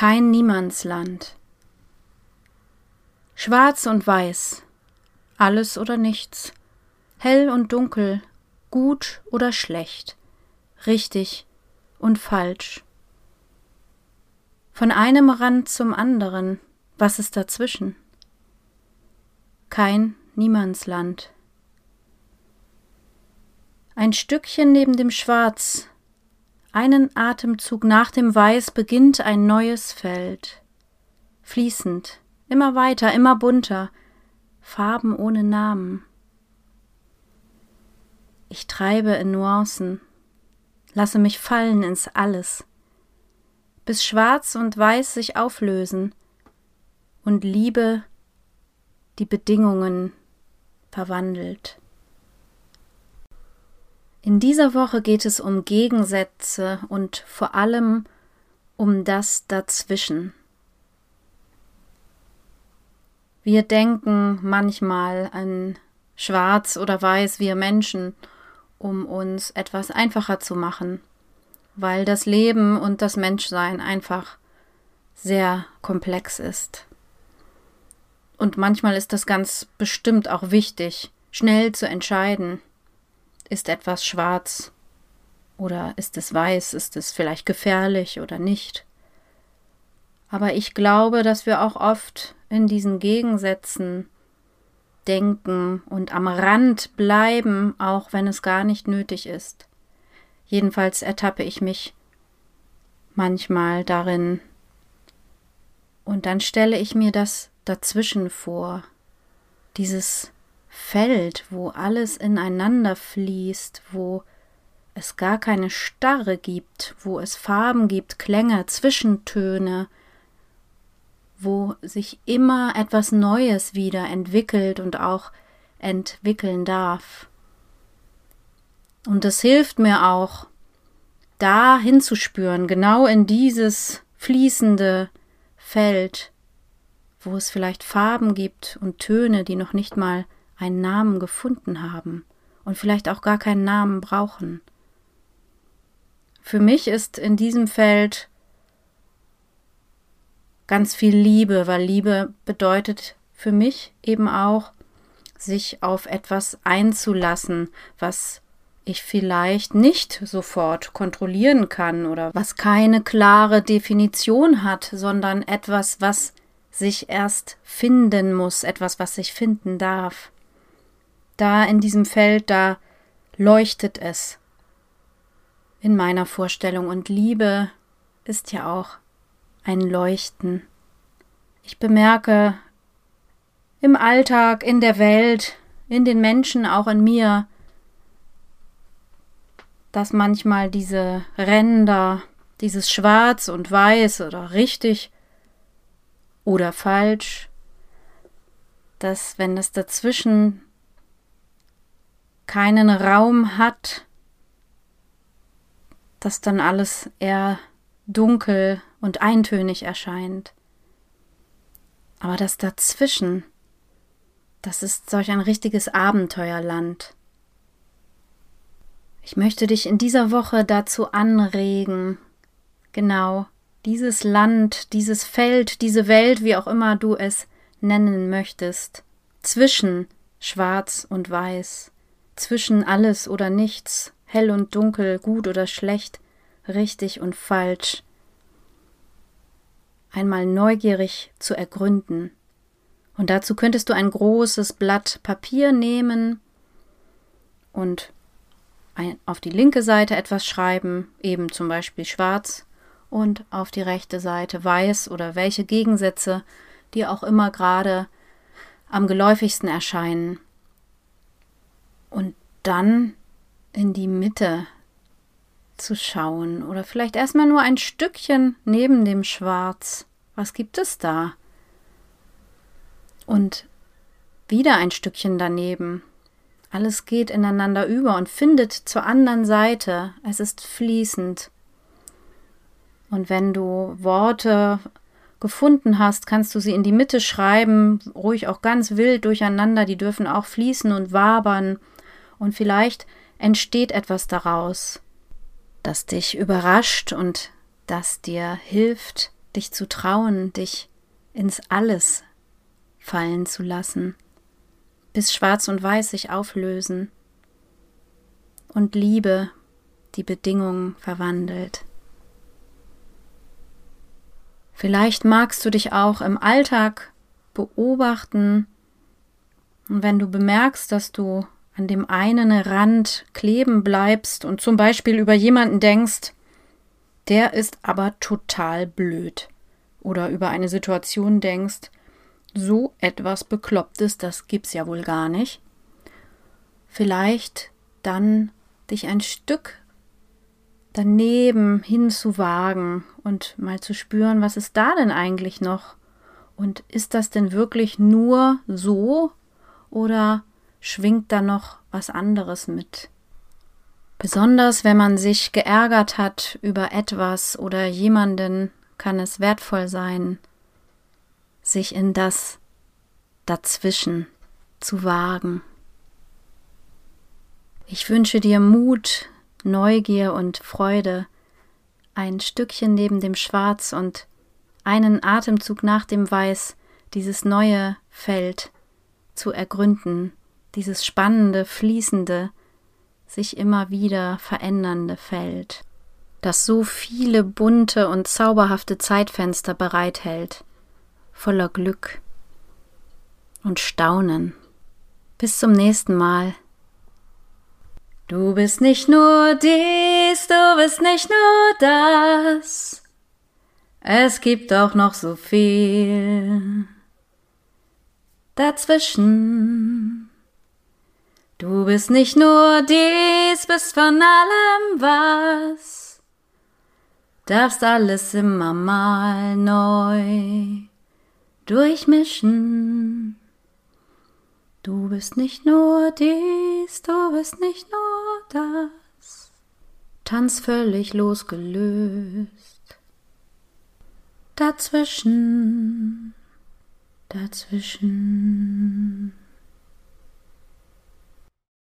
Kein Niemandsland. Schwarz und weiß, alles oder nichts, hell und dunkel, gut oder schlecht, richtig und falsch. Von einem Rand zum anderen, was ist dazwischen? Kein Niemandsland. Ein Stückchen neben dem Schwarz einen Atemzug nach dem Weiß beginnt ein neues Feld. Fließend, immer weiter, immer bunter, Farben ohne Namen. Ich treibe in Nuancen, lasse mich fallen ins Alles, bis Schwarz und Weiß sich auflösen und Liebe die Bedingungen verwandelt. In dieser Woche geht es um Gegensätze und vor allem um das Dazwischen. Wir denken manchmal an Schwarz oder Weiß, wir Menschen, um uns etwas einfacher zu machen, weil das Leben und das Menschsein einfach sehr komplex ist. Und manchmal ist das ganz bestimmt auch wichtig, schnell zu entscheiden, ist etwas schwarz oder ist es weiß? Ist es vielleicht gefährlich oder nicht? Aber ich glaube, dass wir auch oft in diesen Gegensätzen denken und am Rand bleiben, auch wenn es gar nicht nötig ist. Jedenfalls ertappe ich mich manchmal darin. Und dann stelle ich mir das dazwischen vor, dieses Feld, wo alles ineinander fließt, wo es gar keine Starre gibt, wo es Farben gibt, Klänge, Zwischentöne, wo sich immer etwas Neues wieder entwickelt und auch entwickeln darf. Und es hilft mir auch, da hinzuspüren, genau in dieses fließende Feld, wo es vielleicht Farben gibt und Töne, die noch nicht mal einen Namen gefunden haben und vielleicht auch gar keinen Namen brauchen. Für mich ist in diesem Feld ganz viel Liebe, weil Liebe bedeutet für mich eben auch, sich auf etwas einzulassen, was ich vielleicht nicht sofort kontrollieren kann oder was keine klare Definition hat, sondern etwas, was sich erst finden muss, etwas, was sich finden darf da in diesem Feld, da leuchtet es in meiner Vorstellung. Und Liebe ist ja auch ein Leuchten. Ich bemerke im Alltag, in der Welt, in den Menschen, auch in mir, dass manchmal diese Ränder, dieses Schwarz und Weiß oder richtig oder falsch, dass wenn es dazwischen keinen Raum hat, dass dann alles eher dunkel und eintönig erscheint. Aber das dazwischen, das ist solch ein richtiges Abenteuerland. Ich möchte dich in dieser Woche dazu anregen, genau dieses Land, dieses Feld, diese Welt, wie auch immer du es nennen möchtest, zwischen Schwarz und Weiß, zwischen alles oder nichts, hell und dunkel, gut oder schlecht, richtig und falsch, einmal neugierig zu ergründen. Und dazu könntest du ein großes Blatt Papier nehmen und auf die linke Seite etwas schreiben, eben zum Beispiel schwarz, und auf die rechte Seite weiß oder welche Gegensätze dir auch immer gerade am geläufigsten erscheinen und dann in die Mitte zu schauen oder vielleicht erstmal nur ein Stückchen neben dem Schwarz, Was gibt es da? Und wieder ein Stückchen daneben. Alles geht ineinander über und findet zur anderen Seite. Es ist fließend. Und wenn du Worte gefunden hast, kannst du sie in die Mitte schreiben, ruhig auch ganz wild durcheinander, die dürfen auch fließen und wabern. Und vielleicht entsteht etwas daraus, das dich überrascht und das dir hilft, dich zu trauen, dich ins Alles fallen zu lassen, bis Schwarz und Weiß sich auflösen und Liebe die Bedingungen verwandelt. Vielleicht magst du dich auch im Alltag beobachten und wenn du bemerkst, dass du an dem einen Rand kleben bleibst und zum Beispiel über jemanden denkst, der ist aber total blöd. Oder über eine Situation denkst, so etwas Beklopptes, das gibt's ja wohl gar nicht. Vielleicht dann dich ein Stück daneben hinzuwagen und mal zu spüren, was ist da denn eigentlich noch? Und ist das denn wirklich nur so oder schwingt da noch was anderes mit? Besonders wenn man sich geärgert hat über etwas oder jemanden, kann es wertvoll sein, sich in das dazwischen zu wagen. Ich wünsche dir Mut, Neugier und Freude, ein Stückchen neben dem Schwarz und einen Atemzug nach dem Weiß dieses neue Feld zu ergründen, dieses spannende, fließende, sich immer wieder verändernde Feld, das so viele bunte und zauberhafte Zeitfenster bereithält, voller Glück und Staunen. Bis zum nächsten Mal. Du bist nicht nur dies, du bist nicht nur das. Es gibt auch noch so viel dazwischen. Du bist nicht nur dies, bist von allem was, darfst alles immer mal neu durchmischen. Du bist nicht nur dies, du bist nicht nur das, tanz völlig losgelöst. Dazwischen, dazwischen.